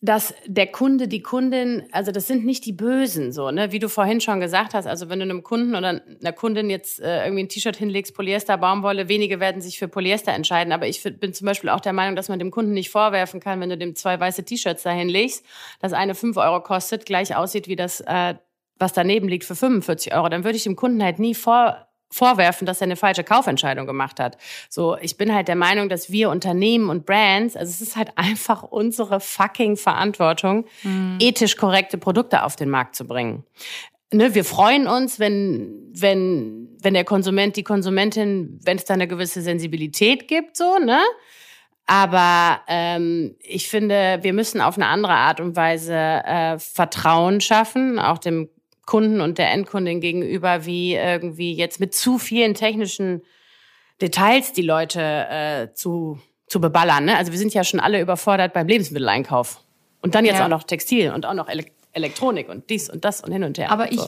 dass der Kunde, die Kundin, also das sind nicht die Bösen, so, ne, wie du vorhin schon gesagt hast. Also wenn du einem Kunden oder einer Kundin jetzt äh, irgendwie ein T-Shirt hinlegst, Polyester, Baumwolle, wenige werden sich für Polyester entscheiden. Aber ich bin zum Beispiel auch der Meinung, dass man dem Kunden nicht vorwerfen kann, wenn du dem zwei weiße T-Shirts da hinlegst, das eine fünf Euro kostet, gleich aussieht wie das, äh, was daneben liegt für 45 Euro. Dann würde ich dem Kunden halt nie vor vorwerfen, dass er eine falsche Kaufentscheidung gemacht hat. So, ich bin halt der Meinung, dass wir Unternehmen und Brands, also es ist halt einfach unsere fucking Verantwortung, mhm. ethisch korrekte Produkte auf den Markt zu bringen. Ne, wir freuen uns, wenn, wenn, wenn der Konsument, die Konsumentin, wenn es da eine gewisse Sensibilität gibt, so, ne? Aber ähm, ich finde, wir müssen auf eine andere Art und Weise äh, Vertrauen schaffen, auch dem Kunden und der Endkundin gegenüber, wie irgendwie jetzt mit zu vielen technischen Details die Leute äh, zu, zu beballern. Ne? Also wir sind ja schon alle überfordert beim Lebensmitteleinkauf. Und dann jetzt ja. auch noch Textil und auch noch Elekt Elektronik und dies und das und hin und her. Aber ich,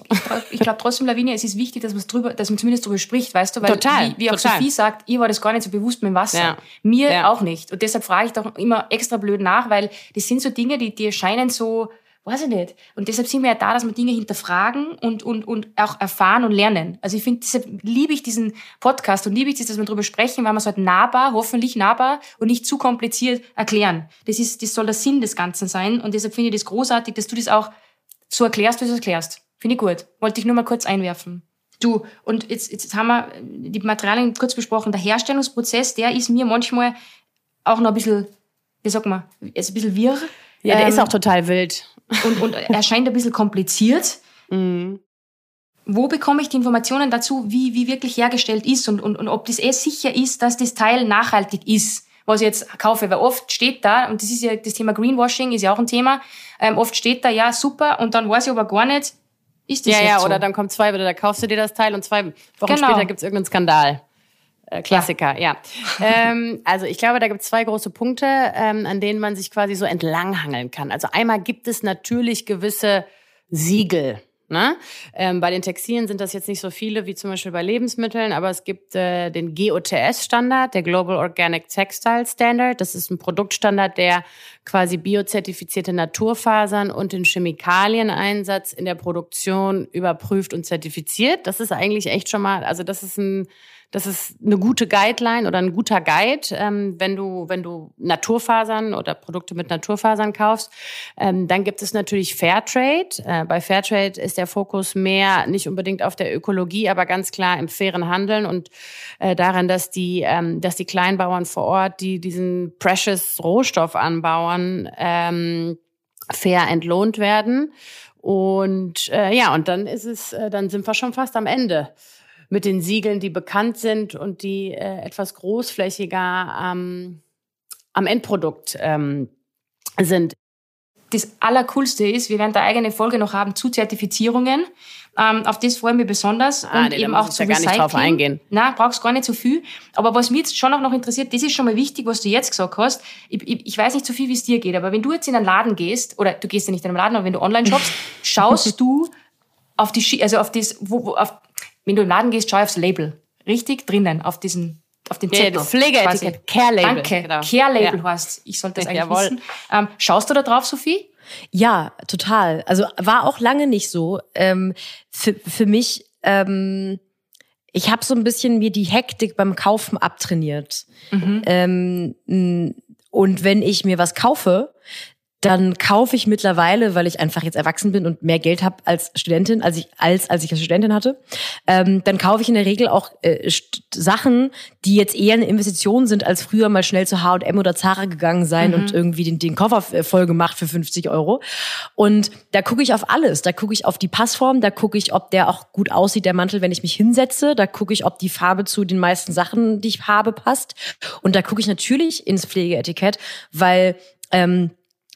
ich glaube trotzdem, Lavinia, es ist wichtig, dass man drüber, dass man zumindest drüber spricht, weißt du, weil total, wie, wie auch total. Sophie sagt, ihr war das gar nicht so bewusst mit dem Wasser. Ja. Mir ja. auch nicht. Und deshalb frage ich doch immer extra blöd nach, weil das sind so Dinge, die, die erscheinen so, weiß ich nicht. Und deshalb sind wir ja da, dass wir Dinge hinterfragen und, und, und auch erfahren und lernen. Also ich finde, deshalb liebe ich diesen Podcast und liebe ich das, dass wir darüber sprechen, weil wir es halt nahbar, hoffentlich nahbar und nicht zu kompliziert erklären. Das ist, das soll der Sinn des Ganzen sein. Und deshalb finde ich das großartig, dass du das auch so erklärst, wie du es erklärst. Finde ich gut. Wollte ich nur mal kurz einwerfen. Du, und jetzt, jetzt haben wir die Materialien kurz besprochen. Der Herstellungsprozess, der ist mir manchmal auch noch ein bisschen, wie sagt man, ist ein bisschen wirr. Ja, der ähm, ist auch total wild und, und erscheint ein bisschen kompliziert. Mhm. Wo bekomme ich die Informationen dazu, wie, wie wirklich hergestellt ist und, und, und ob das eh sicher ist, dass das Teil nachhaltig ist, was ich jetzt kaufe? Weil oft steht da, und das ist ja das Thema Greenwashing, ist ja auch ein Thema, ähm, oft steht da, ja, super, und dann weiß ich aber gar nicht, ist das Ja, ja, so? oder dann kommt zwei, oder da kaufst du dir das Teil und zwei Wochen genau. später gibt's irgendeinen Skandal. Äh, Klassiker, ja. ja. ähm, also ich glaube, da gibt es zwei große Punkte, ähm, an denen man sich quasi so entlanghangeln kann. Also einmal gibt es natürlich gewisse Siegel. Ne? Ähm, bei den Textilien sind das jetzt nicht so viele wie zum Beispiel bei Lebensmitteln, aber es gibt äh, den GOTS-Standard, der Global Organic Textile Standard. Das ist ein Produktstandard, der quasi biozertifizierte Naturfasern und den Chemikalieneinsatz in der Produktion überprüft und zertifiziert. Das ist eigentlich echt schon mal, also das ist ein das ist eine gute Guideline oder ein guter Guide, ähm, wenn du wenn du Naturfasern oder Produkte mit Naturfasern kaufst. Ähm, dann gibt es natürlich Fairtrade. Äh, bei Fairtrade ist der Fokus mehr nicht unbedingt auf der Ökologie, aber ganz klar im fairen Handeln und äh, daran, dass die ähm, dass die Kleinbauern vor Ort, die diesen precious Rohstoff anbauen, ähm, fair entlohnt werden. Und äh, ja, und dann ist es, äh, dann sind wir schon fast am Ende mit den Siegeln, die bekannt sind und die äh, etwas großflächiger ähm, am Endprodukt ähm, sind. Das Allercoolste ist, wir werden da eigene Folge noch haben zu Zertifizierungen. Ähm, auf das freuen wir besonders. Ah, und nee, eben auch zu ja gar nicht drauf eingehen. Na, brauchst gar nicht so viel. Aber was mich jetzt schon auch noch interessiert, das ist schon mal wichtig, was du jetzt gesagt hast. Ich, ich, ich weiß nicht so viel, wie es dir geht, aber wenn du jetzt in einen Laden gehst, oder du gehst ja nicht in einen Laden, aber wenn du online shoppst, schaust du auf die, also auf das, wo, wo, auf, wenn du im Laden gehst, schau aufs Label. Richtig drinnen, auf diesen auf den Zettel. Ja, das Pflegeetikett, Care-Label. Danke, genau. Care-Label ja. heißt. Ich sollte das eigentlich Jawohl. wissen. Ähm, schaust du da drauf, Sophie? Ja, total. Also war auch lange nicht so. Ähm, für, für mich, ähm, ich habe so ein bisschen mir die Hektik beim Kaufen abtrainiert. Mhm. Ähm, und wenn ich mir was kaufe, dann kaufe ich mittlerweile, weil ich einfach jetzt erwachsen bin und mehr Geld habe als Studentin, als ich als als ich als Studentin hatte, ähm, dann kaufe ich in der Regel auch äh, Sachen, die jetzt eher eine Investition sind, als früher mal schnell zu H&M oder Zara gegangen sein mhm. und irgendwie den, den Koffer voll gemacht für 50 Euro. Und da gucke ich auf alles. Da gucke ich auf die Passform, da gucke ich, ob der auch gut aussieht, der Mantel, wenn ich mich hinsetze. Da gucke ich, ob die Farbe zu den meisten Sachen, die ich habe, passt. Und da gucke ich natürlich ins Pflegeetikett, weil ähm,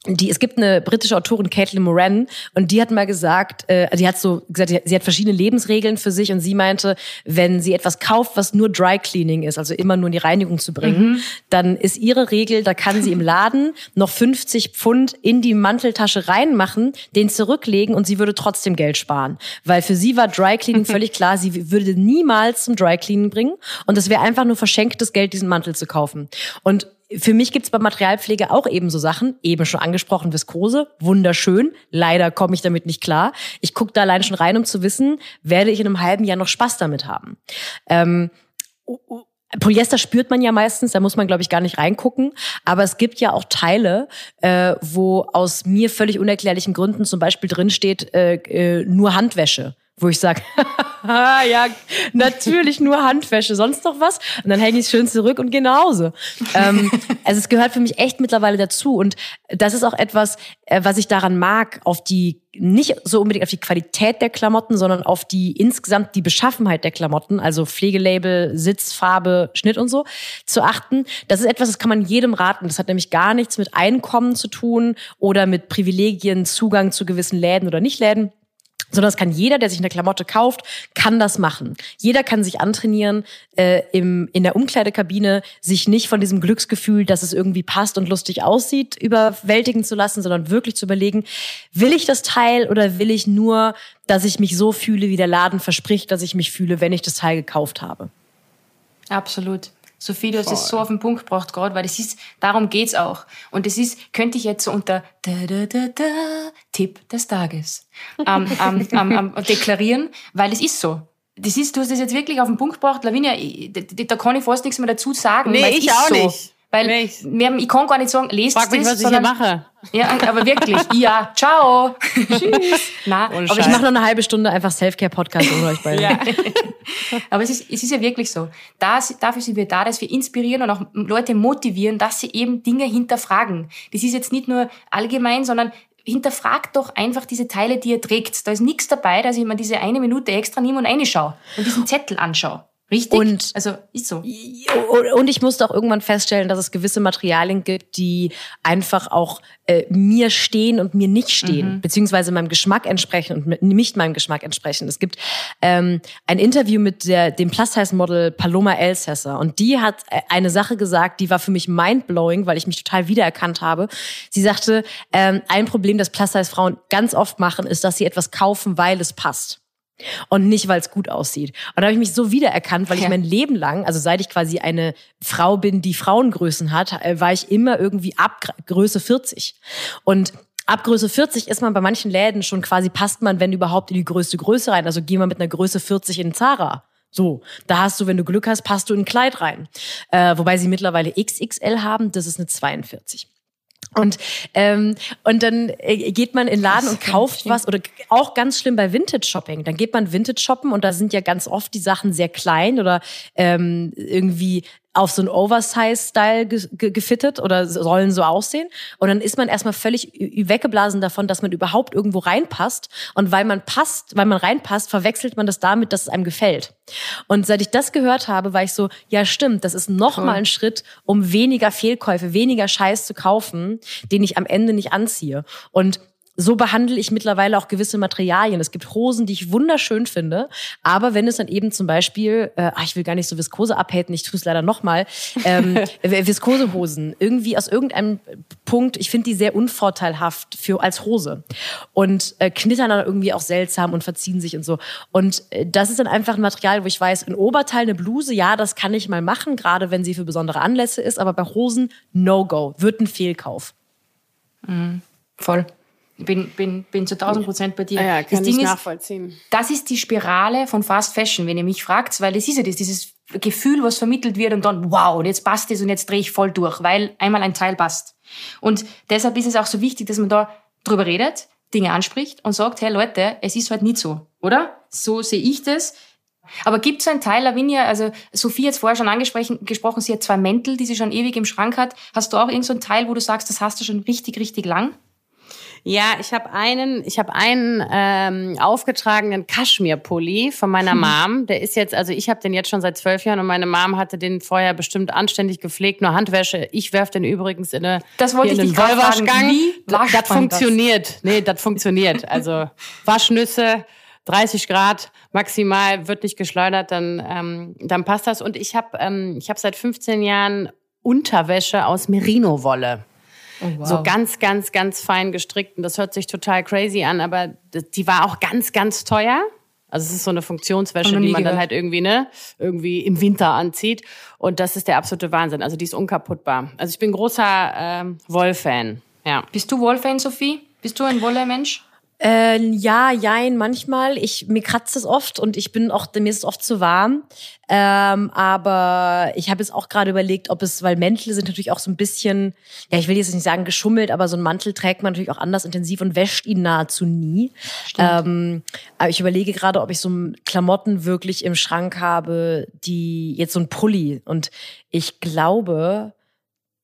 die, es gibt eine britische Autorin, Caitlin Moran, und die hat mal gesagt, äh, die hat so gesagt, sie hat verschiedene Lebensregeln für sich und sie meinte, wenn sie etwas kauft, was nur Dry Cleaning ist, also immer nur in die Reinigung zu bringen, mhm. dann ist ihre Regel, da kann sie im Laden noch 50 Pfund in die Manteltasche reinmachen, den zurücklegen und sie würde trotzdem Geld sparen. Weil für sie war Dry Cleaning völlig klar, sie würde niemals zum Dry Cleaning bringen und es wäre einfach nur verschenktes Geld, diesen Mantel zu kaufen. Und für mich gibt's bei Materialpflege auch eben so Sachen, eben schon angesprochen, Viskose, wunderschön. Leider komme ich damit nicht klar. Ich gucke da allein schon rein, um zu wissen, werde ich in einem halben Jahr noch Spaß damit haben. Ähm, Polyester spürt man ja meistens, da muss man, glaube ich, gar nicht reingucken. Aber es gibt ja auch Teile, äh, wo aus mir völlig unerklärlichen Gründen zum Beispiel drin steht, äh, äh, nur Handwäsche wo ich sage, ja, natürlich nur Handwäsche, sonst noch was? Und dann hänge ich schön zurück und gehe nach Hause. ähm, also es gehört für mich echt mittlerweile dazu. Und das ist auch etwas, äh, was ich daran mag, auf die, nicht so unbedingt auf die Qualität der Klamotten, sondern auf die insgesamt die Beschaffenheit der Klamotten, also Pflegelabel, Sitz, Farbe, Schnitt und so, zu achten. Das ist etwas, das kann man jedem raten. Das hat nämlich gar nichts mit Einkommen zu tun oder mit Privilegien, Zugang zu gewissen Läden oder Nicht-Läden sondern das kann jeder, der sich eine Klamotte kauft, kann das machen. Jeder kann sich antrainieren, äh, im, in der Umkleidekabine sich nicht von diesem Glücksgefühl, dass es irgendwie passt und lustig aussieht, überwältigen zu lassen, sondern wirklich zu überlegen, will ich das Teil oder will ich nur, dass ich mich so fühle, wie der Laden verspricht, dass ich mich fühle, wenn ich das Teil gekauft habe. Absolut. Sophie, du hast es so auf den Punkt gebracht gerade, weil das ist, darum geht's auch. Und das ist, könnte ich jetzt so unter da, da, da, da, Tipp des Tages ähm, ähm, ähm, ähm, deklarieren, weil es ist so. Das ist, du hast das jetzt wirklich auf den Punkt gebracht, Lavinia, da, da kann ich fast nichts mehr dazu sagen. Nee, ich auch so. nicht. Weil nicht. Wir, ich kann gar nicht sagen, lest Frag mich, das, was sondern, ich hier mache. Ja, aber wirklich. ja, ciao. Tschüss. Na, aber ich mache noch eine halbe Stunde einfach Selfcare-Podcast ohne euch beide. ja. aber es ist, es ist ja wirklich so. Das, dafür sind wir da, dass wir inspirieren und auch Leute motivieren, dass sie eben Dinge hinterfragen. Das ist jetzt nicht nur allgemein, sondern hinterfragt doch einfach diese Teile, die ihr trägt. Da ist nichts dabei, dass ich mir diese eine Minute extra nehme und reinschaue und diesen Zettel anschaue. Richtig? Und, also ist so. Und ich musste auch irgendwann feststellen, dass es gewisse Materialien gibt, die einfach auch äh, mir stehen und mir nicht stehen, mhm. beziehungsweise meinem Geschmack entsprechen und nicht meinem Geschmack entsprechen. Es gibt ähm, ein Interview mit der, dem Plus-Size-Model Paloma Elsässer und die hat äh, eine Sache gesagt, die war für mich mindblowing, weil ich mich total wiedererkannt habe. Sie sagte, ähm, ein Problem, das Plus-Size-Frauen ganz oft machen, ist, dass sie etwas kaufen, weil es passt und nicht, weil es gut aussieht. Und da habe ich mich so wiedererkannt, weil ich mein Leben lang, also seit ich quasi eine Frau bin, die Frauengrößen hat, äh, war ich immer irgendwie ab Größe 40. Und ab Größe 40 ist man bei manchen Läden schon quasi, passt man, wenn überhaupt, in die größte Größe rein. Also geh mal mit einer Größe 40 in Zara. So, da hast du, wenn du Glück hast, passt du in ein Kleid rein. Äh, wobei sie mittlerweile XXL haben, das ist eine 42. Und, ähm, und dann äh, geht man in den Laden und kauft was oder auch ganz schlimm bei Vintage Shopping. Dann geht man Vintage shoppen und da sind ja ganz oft die Sachen sehr klein oder ähm, irgendwie auf so einen Oversize-Style ge gefittet oder sollen so aussehen. Und dann ist man erstmal völlig weggeblasen davon, dass man überhaupt irgendwo reinpasst. Und weil man passt, weil man reinpasst, verwechselt man das damit, dass es einem gefällt. Und seit ich das gehört habe, war ich so, ja stimmt, das ist noch cool. mal ein Schritt, um weniger Fehlkäufe, weniger Scheiß zu kaufen, den ich am Ende nicht anziehe. Und so behandle ich mittlerweile auch gewisse Materialien. Es gibt Hosen, die ich wunderschön finde, aber wenn es dann eben zum Beispiel, äh, ach, ich will gar nicht so Viskose abhaten, ich tue es leider nochmal, ähm, Viskosehosen, irgendwie aus irgendeinem Punkt, ich finde die sehr unvorteilhaft für als Hose und äh, knittern dann irgendwie auch seltsam und verziehen sich und so. Und äh, das ist dann einfach ein Material, wo ich weiß, ein Oberteil, eine Bluse, ja, das kann ich mal machen, gerade wenn sie für besondere Anlässe ist, aber bei Hosen, no go, wird ein Fehlkauf. Mhm. Voll bin, bin, bin zu 1000 Prozent bei dir. Ah ja, kann das Ding ich nachvollziehen. Ist, das ist die Spirale von Fast Fashion, wenn ihr mich fragt, weil das ist ja das, dieses Gefühl, was vermittelt wird und dann, wow, und jetzt passt es und jetzt drehe ich voll durch, weil einmal ein Teil passt. Und deshalb ist es auch so wichtig, dass man da drüber redet, Dinge anspricht und sagt, hey Leute, es ist halt nicht so, oder? So sehe ich das. Aber gibt es so ein Teil, Lavinia, also Sophie hat es vorher schon angesprochen, gesprochen, sie hat zwei Mäntel, die sie schon ewig im Schrank hat. Hast du auch irgend so ein Teil, wo du sagst, das hast du schon richtig, richtig lang? Ja, ich habe einen, ich habe einen ähm, aufgetragenen Kaschmir-Pulli von meiner Mom. Der ist jetzt, also ich habe den jetzt schon seit zwölf Jahren und meine Mom hatte den vorher bestimmt anständig gepflegt, nur Handwäsche. Ich werf den übrigens in eine Das wollte in ich fragen. Wollwaschgang. Das? funktioniert. Nee, das funktioniert. Also Waschnüsse. 30 Grad maximal wird nicht geschleudert, dann ähm, dann passt das. Und ich habe ähm, ich habe seit 15 Jahren Unterwäsche aus Merino-Wolle. Oh, So ganz, ganz, ganz fein gestrickt. Und das hört sich total crazy an, aber die war auch ganz, ganz teuer. Also es ist so eine Funktionswäsche, die man dann gehört. halt irgendwie, ne, irgendwie im Winter anzieht. Und das ist der absolute Wahnsinn. Also die ist unkaputtbar. Also ich bin großer ähm, Woll-Fan. Ja. Bist du Wollfan, Sophie? Bist du ein Wolle-Mensch? Äh, ja, jein, manchmal. Ich, mir kratzt es oft und ich bin auch, mir ist es oft zu warm. Ähm, aber ich habe jetzt auch gerade überlegt, ob es, weil Mäntel sind natürlich auch so ein bisschen, ja, ich will jetzt nicht sagen geschummelt, aber so ein Mantel trägt man natürlich auch anders intensiv und wäscht ihn nahezu nie. Ähm, aber ich überlege gerade, ob ich so Klamotten wirklich im Schrank habe, die jetzt so ein Pulli. Und ich glaube,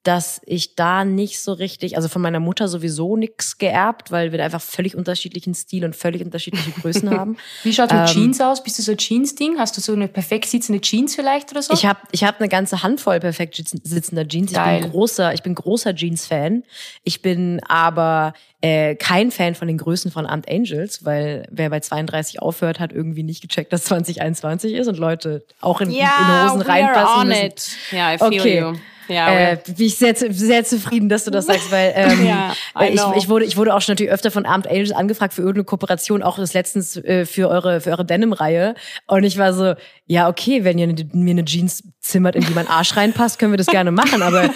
dass ich da nicht so richtig, also von meiner Mutter sowieso nichts geerbt, weil wir da einfach völlig unterschiedlichen Stil und völlig unterschiedliche Größen haben. Wie schaut mit Ähm, Jeans aus? Bist du so ein Jeans-Ding? Hast du so eine perfekt sitzende Jeans vielleicht oder so? Ich habe ich hab eine ganze Handvoll perfekt sitzen- sitzender Jeans. Ich Geil. bin großer, ich bin großer Jeans-Fan. Ich bin aber äh, kein Fan von den Größen von Amt Angels, weil wer bei 32 aufhört, hat irgendwie nicht gecheckt, dass 2021 ist und Leute auch in, in Hosen reinpassen on müssen. it. Ja, I feel Okay. you. Ja, Äh, bin ich sehr, sehr zufrieden, dass du das sagst, weil ähm, Ja, ich, ich, wurde, ich wurde auch schon natürlich öfter von Abend Angels angefragt für irgendeine Kooperation, auch das letztens äh, für eure, für eure Denim-Reihe. Und ich war so, ja, okay, wenn ihr ne- mir eine Jeans zimmert, in die mein Arsch reinpasst, können wir das gerne machen, aber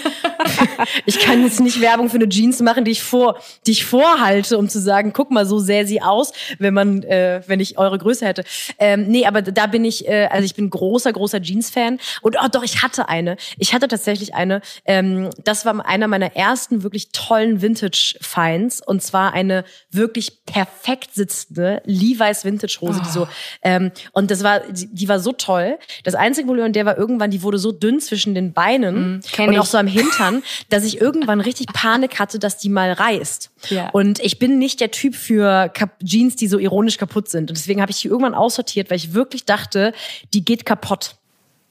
ich kann jetzt nicht Werbung für eine Jeans machen, die ich vor, die ich vorhalte, um zu sagen, guck mal, so sähe sie aus, wenn man, äh, wenn ich eure Größe hätte. Ähm, nee, aber da bin ich, äh, also ich bin großer, großer Jeans-Fan. Und oh, doch, ich hatte eine. Ich hatte tatsächlich eine. Ähm, das war einer meiner ersten wirklich tollen Vintage-Finds. Und zwar eine wirklich perfekt sitzende Levi's Vintage-Hose, die so, ähm, und das war, die, die war so toll. Das einzige Problem an der war irgendwann, die wurde so dünn zwischen den Beinen kenn und ich. auch so am Hintern, dass ich irgendwann richtig Panik hatte, dass die mal reißt. Ja. Und ich bin nicht der Typ für Kap Jeans, die so ironisch kaputt sind. Und deswegen habe ich die irgendwann aussortiert, weil ich wirklich dachte, die geht kaputt.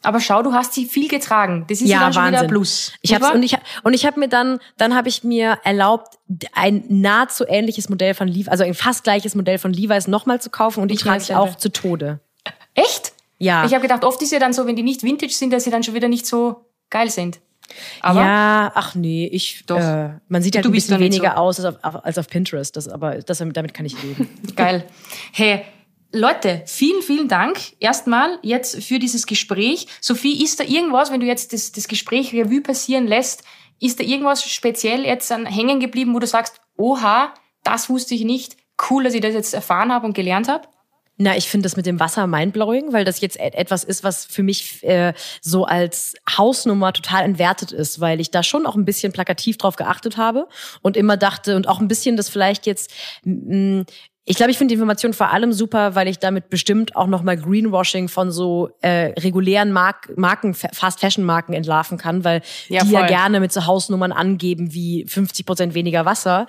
Aber schau, du hast sie viel getragen. Das ist ja, dann schon wieder ein Plus. Ich hab's, und ich, und ich habe mir dann, dann habe ich mir erlaubt, ein nahezu ähnliches Modell von Levi's, also ein fast gleiches Modell von Levi's nochmal zu kaufen und Nicht trage ich dasselbe. auch zu Tode. Echt? Ja. Ich habe gedacht, oft ist ja dann so, wenn die nicht Vintage sind, dass sie dann schon wieder nicht so geil sind. Aber ja, ach nee, ich, Doch. Äh, man sieht halt Du ein bist bisschen weniger so. aus als auf, als auf Pinterest, das, aber das, damit kann ich leben. Geil. Hey, Leute, vielen, vielen Dank erstmal jetzt für dieses Gespräch. Sophie, ist da irgendwas, wenn du jetzt das, das Gespräch Revue passieren lässt, ist da irgendwas speziell jetzt an hängen geblieben, wo du sagst, oha, das wusste ich nicht, cool, dass ich das jetzt erfahren habe und gelernt habe? Na, ich finde das mit dem Wasser mindblowing, weil das jetzt et- etwas ist, was für mich äh, so als Hausnummer total entwertet ist, weil ich da schon auch ein bisschen plakativ drauf geachtet habe und immer dachte und auch ein bisschen das vielleicht jetzt mh, ich glaube, ich finde die Information vor allem super, weil ich damit bestimmt auch nochmal Greenwashing von so äh, regulären Mark Marken, Fast-Fashion-Marken entlarven kann, weil Ja, die ja voll. gerne mit so Hausnummern angeben wie 50 Prozent weniger Wasser.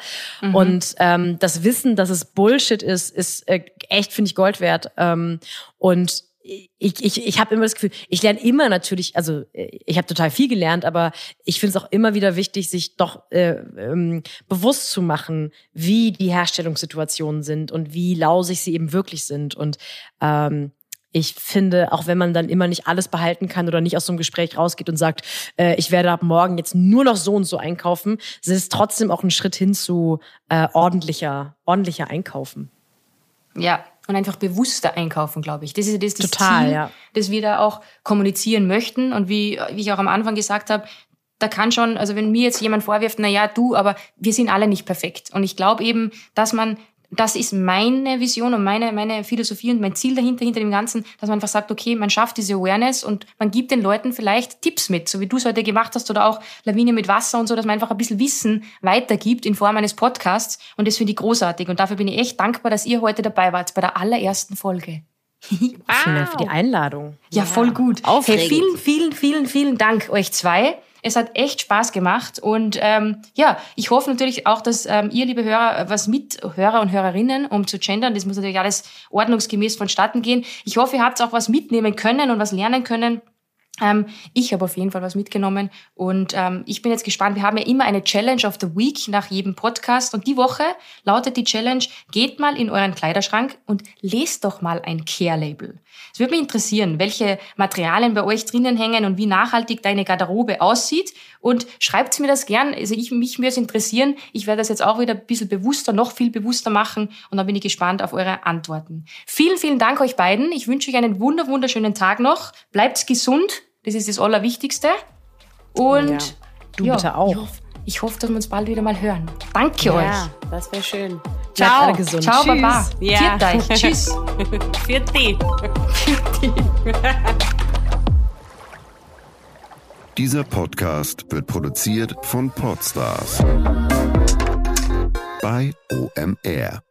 Und ähm, das Wissen, dass es Bullshit ist, ist äh, echt, finde ich, Gold wert. Ähm, und ich, ich, ich habe immer das Gefühl, ich lerne immer natürlich, also äh, ich habe total viel gelernt, aber ich finde es auch immer wieder wichtig, sich doch äh, ähm, bewusst zu machen, wie die Herstellungssituationen sind und wie lausig sie eben wirklich sind. Und ähm, ich finde, auch wenn man dann immer nicht alles behalten kann oder nicht aus so einem Gespräch rausgeht und sagt, äh, ich werde ab morgen jetzt nur noch so und so einkaufen, es ist trotzdem auch ein Schritt hin zu äh, ordentlicher, ordentlicher Einkaufen. Ja, und einfach bewusster einkaufen, glaube ich. Das ist das, das Total, Ziel, ja. das wir da auch kommunizieren möchten. Und wie, wie ich auch am Anfang gesagt habe, da kann schon, also wenn mir jetzt jemand vorwirft, na ja, du, aber wir sind alle nicht perfekt. Und ich glaube eben, dass man, das ist meine Vision und meine, meine Philosophie und mein Ziel dahinter, hinter dem Ganzen, dass man einfach sagt, okay, man schafft diese Awareness und man gibt den Leuten vielleicht Tipps mit, so wie du es heute gemacht hast oder auch Lawine mit Wasser und so, dass man einfach ein bisschen Wissen weitergibt in Form eines Podcasts. Und das finde ich großartig. Und dafür bin ich echt dankbar, dass ihr heute dabei wart bei der allerersten Folge. Vielen Dank für die Einladung. Ja, voll gut. Aufregend. Hey, vielen, vielen, vielen, vielen Dank euch zwei. Es hat echt Spaß gemacht und ähm, ja, ich hoffe natürlich auch, dass ähm, ihr, liebe Hörer, was mit Hörer und Hörerinnen, um zu gendern, das muss natürlich alles ordnungsgemäß vonstatten gehen. Ich hoffe, ihr habt auch was mitnehmen können und was lernen können ich habe auf jeden Fall was mitgenommen und ähm, ich bin jetzt gespannt. Wir haben ja immer eine Challenge of the Week nach jedem Podcast und die Woche lautet die Challenge, geht mal in euren Kleiderschrank und lest doch mal ein Care-Label. Es würde mich interessieren, welche Materialien bei euch drinnen hängen und wie nachhaltig deine Garderobe aussieht und schreibt mir das gern. Also ich, mich würde es interessieren. Ich werde das jetzt auch wieder ein bisschen bewusster, noch viel bewusster machen und dann bin ich gespannt auf eure Antworten. Vielen, vielen Dank euch beiden. Ich wünsche euch einen wunder, wunderschönen Tag noch. Bleibt gesund das ist das Allerwichtigste. Und ja. du ja, bitte auch. Ich hoffe, ich hoffe, dass wir uns bald wieder mal hören. Danke ja, euch. Ja, das wäre schön. Ciao. Alle gesund. Ciao, Tschüss. Baba. Ja. Viert euch. Tschüss. Vierti. Dieser Podcast wird produziert von Podstars bei OMR.